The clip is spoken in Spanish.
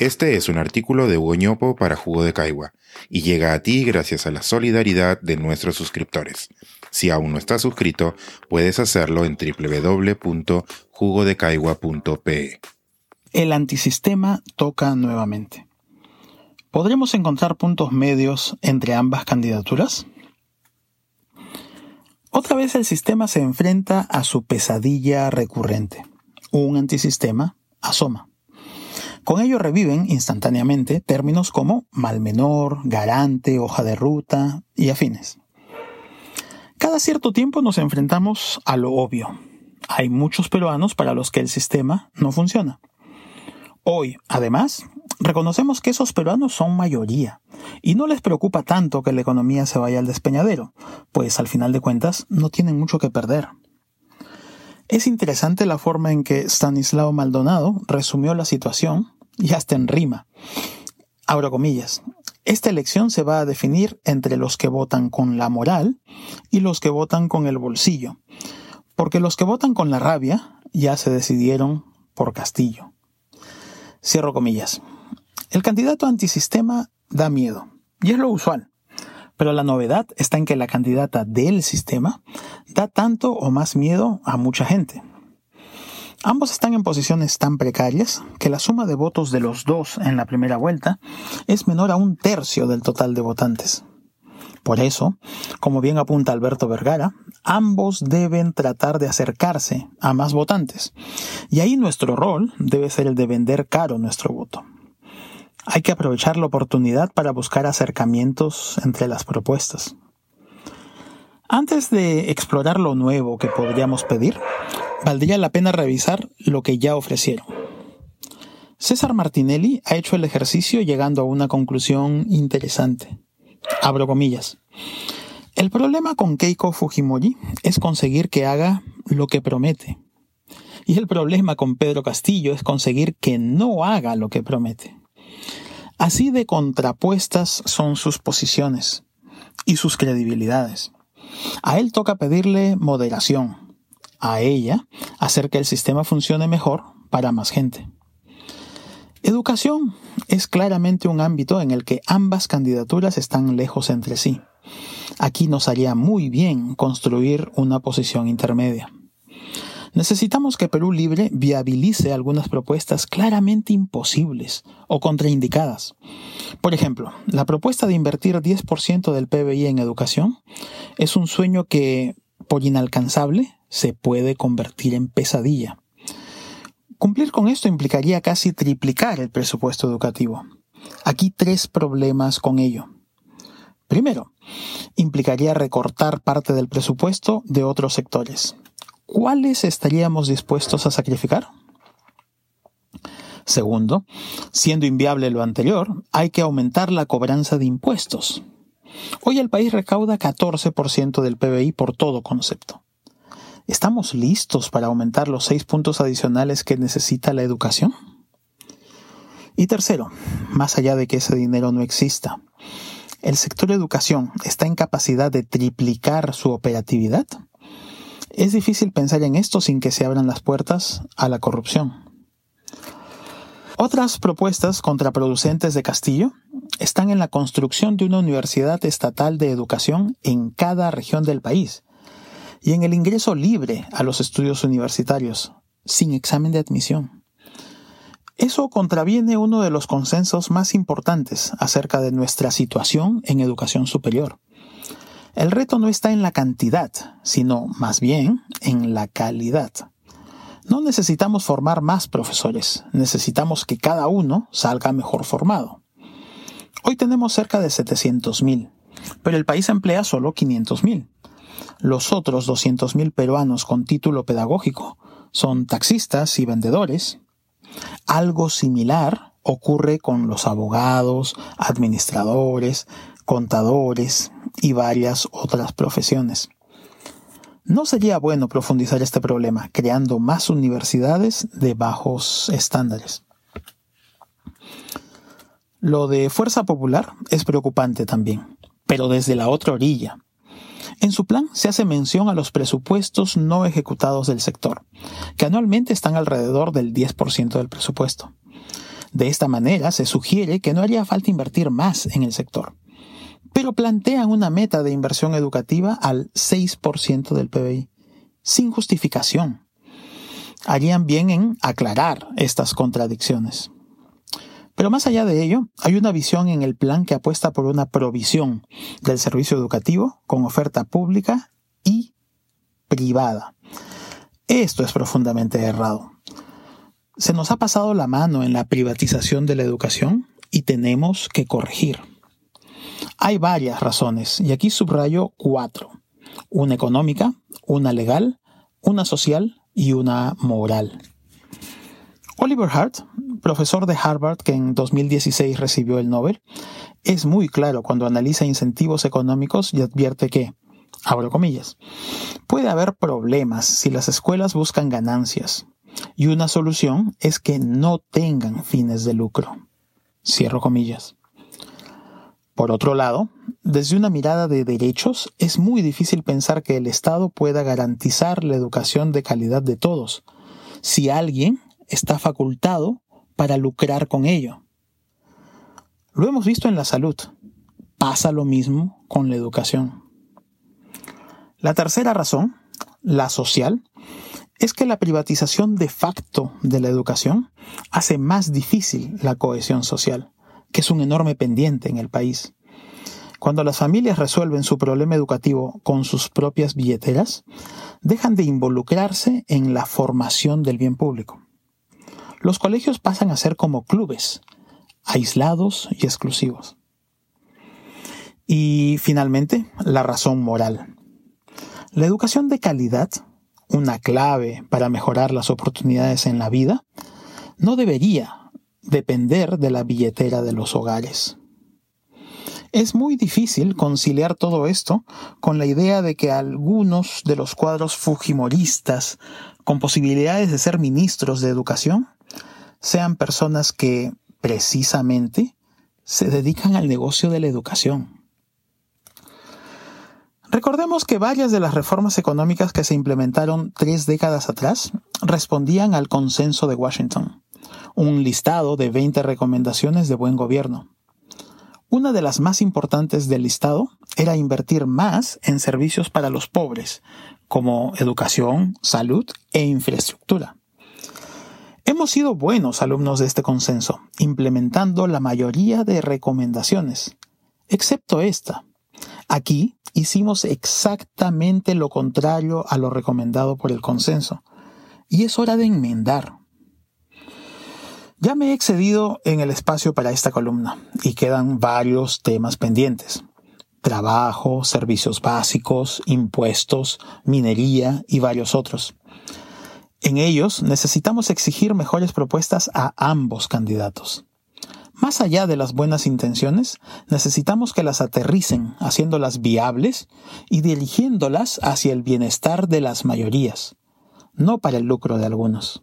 Este es un artículo de Hugo para Jugo de Caigua y llega a ti gracias a la solidaridad de nuestros suscriptores. Si aún no estás suscrito, puedes hacerlo en www.jugodecaigua.pe. El antisistema toca nuevamente. ¿Podremos encontrar puntos medios entre ambas candidaturas? Otra vez el sistema se enfrenta a su pesadilla recurrente. Un antisistema asoma. Con ello reviven instantáneamente términos como mal menor, garante, hoja de ruta y afines. Cada cierto tiempo nos enfrentamos a lo obvio. Hay muchos peruanos para los que el sistema no funciona. Hoy, además, reconocemos que esos peruanos son mayoría y no les preocupa tanto que la economía se vaya al despeñadero, pues al final de cuentas no tienen mucho que perder. Es interesante la forma en que Stanislao Maldonado resumió la situación, y hasta en rima. Abro comillas. Esta elección se va a definir entre los que votan con la moral y los que votan con el bolsillo, porque los que votan con la rabia ya se decidieron por Castillo. Cierro comillas. El candidato antisistema da miedo, y es lo usual. Pero la novedad está en que la candidata del sistema da tanto o más miedo a mucha gente. Ambos están en posiciones tan precarias que la suma de votos de los dos en la primera vuelta es menor a un tercio del total de votantes. Por eso, como bien apunta Alberto Vergara, ambos deben tratar de acercarse a más votantes. Y ahí nuestro rol debe ser el de vender caro nuestro voto. Hay que aprovechar la oportunidad para buscar acercamientos entre las propuestas. Antes de explorar lo nuevo que podríamos pedir, valdría la pena revisar lo que ya ofrecieron. César Martinelli ha hecho el ejercicio llegando a una conclusión interesante. Abro comillas. El problema con Keiko Fujimori es conseguir que haga lo que promete. Y el problema con Pedro Castillo es conseguir que no haga lo que promete. Así de contrapuestas son sus posiciones y sus credibilidades. A él toca pedirle moderación, a ella hacer que el sistema funcione mejor para más gente. Educación es claramente un ámbito en el que ambas candidaturas están lejos entre sí. Aquí nos haría muy bien construir una posición intermedia. Necesitamos que Perú Libre viabilice algunas propuestas claramente imposibles o contraindicadas. Por ejemplo, la propuesta de invertir 10% del PBI en educación es un sueño que, por inalcanzable, se puede convertir en pesadilla. Cumplir con esto implicaría casi triplicar el presupuesto educativo. Aquí tres problemas con ello. Primero, implicaría recortar parte del presupuesto de otros sectores. ¿Cuáles estaríamos dispuestos a sacrificar? Segundo, siendo inviable lo anterior, hay que aumentar la cobranza de impuestos. Hoy el país recauda 14% del PBI por todo concepto. ¿Estamos listos para aumentar los seis puntos adicionales que necesita la educación? Y tercero, más allá de que ese dinero no exista, ¿el sector educación está en capacidad de triplicar su operatividad? Es difícil pensar en esto sin que se abran las puertas a la corrupción. Otras propuestas contraproducentes de Castillo están en la construcción de una universidad estatal de educación en cada región del país y en el ingreso libre a los estudios universitarios, sin examen de admisión. Eso contraviene uno de los consensos más importantes acerca de nuestra situación en educación superior. El reto no está en la cantidad, sino más bien en la calidad. No necesitamos formar más profesores, necesitamos que cada uno salga mejor formado. Hoy tenemos cerca de 700.000, pero el país emplea solo 500.000. Los otros 200.000 peruanos con título pedagógico son taxistas y vendedores. Algo similar ocurre con los abogados, administradores, contadores y varias otras profesiones. ¿No sería bueno profundizar este problema creando más universidades de bajos estándares? Lo de Fuerza Popular es preocupante también, pero desde la otra orilla. En su plan se hace mención a los presupuestos no ejecutados del sector, que anualmente están alrededor del 10% del presupuesto. De esta manera se sugiere que no haría falta invertir más en el sector. Pero plantean una meta de inversión educativa al 6% del PBI, sin justificación. Harían bien en aclarar estas contradicciones. Pero más allá de ello, hay una visión en el plan que apuesta por una provisión del servicio educativo con oferta pública y privada. Esto es profundamente errado. Se nos ha pasado la mano en la privatización de la educación y tenemos que corregir. Hay varias razones y aquí subrayo cuatro. Una económica, una legal, una social y una moral. Oliver Hart, profesor de Harvard que en 2016 recibió el Nobel, es muy claro cuando analiza incentivos económicos y advierte que, abro comillas, puede haber problemas si las escuelas buscan ganancias, y una solución es que no tengan fines de lucro. Cierro comillas. Por otro lado, desde una mirada de derechos, es muy difícil pensar que el Estado pueda garantizar la educación de calidad de todos, si alguien está facultado para lucrar con ello. Lo hemos visto en la salud. Pasa lo mismo con la educación. La tercera razón, la social, es que la privatización de facto de la educación hace más difícil la cohesión social, que es un enorme pendiente en el país. Cuando las familias resuelven su problema educativo con sus propias billeteras, dejan de involucrarse en la formación del bien público los colegios pasan a ser como clubes, aislados y exclusivos. Y finalmente, la razón moral. La educación de calidad, una clave para mejorar las oportunidades en la vida, no debería depender de la billetera de los hogares. Es muy difícil conciliar todo esto con la idea de que algunos de los cuadros fujimoristas con posibilidades de ser ministros de educación sean personas que precisamente se dedican al negocio de la educación. Recordemos que varias de las reformas económicas que se implementaron tres décadas atrás respondían al consenso de Washington, un listado de 20 recomendaciones de buen gobierno. Una de las más importantes del listado era invertir más en servicios para los pobres, como educación, salud e infraestructura. Hemos sido buenos alumnos de este consenso, implementando la mayoría de recomendaciones, excepto esta. Aquí hicimos exactamente lo contrario a lo recomendado por el consenso, y es hora de enmendar. Ya me he excedido en el espacio para esta columna, y quedan varios temas pendientes. Trabajo, servicios básicos, impuestos, minería y varios otros. En ellos necesitamos exigir mejores propuestas a ambos candidatos. Más allá de las buenas intenciones, necesitamos que las aterricen, haciéndolas viables y dirigiéndolas hacia el bienestar de las mayorías, no para el lucro de algunos.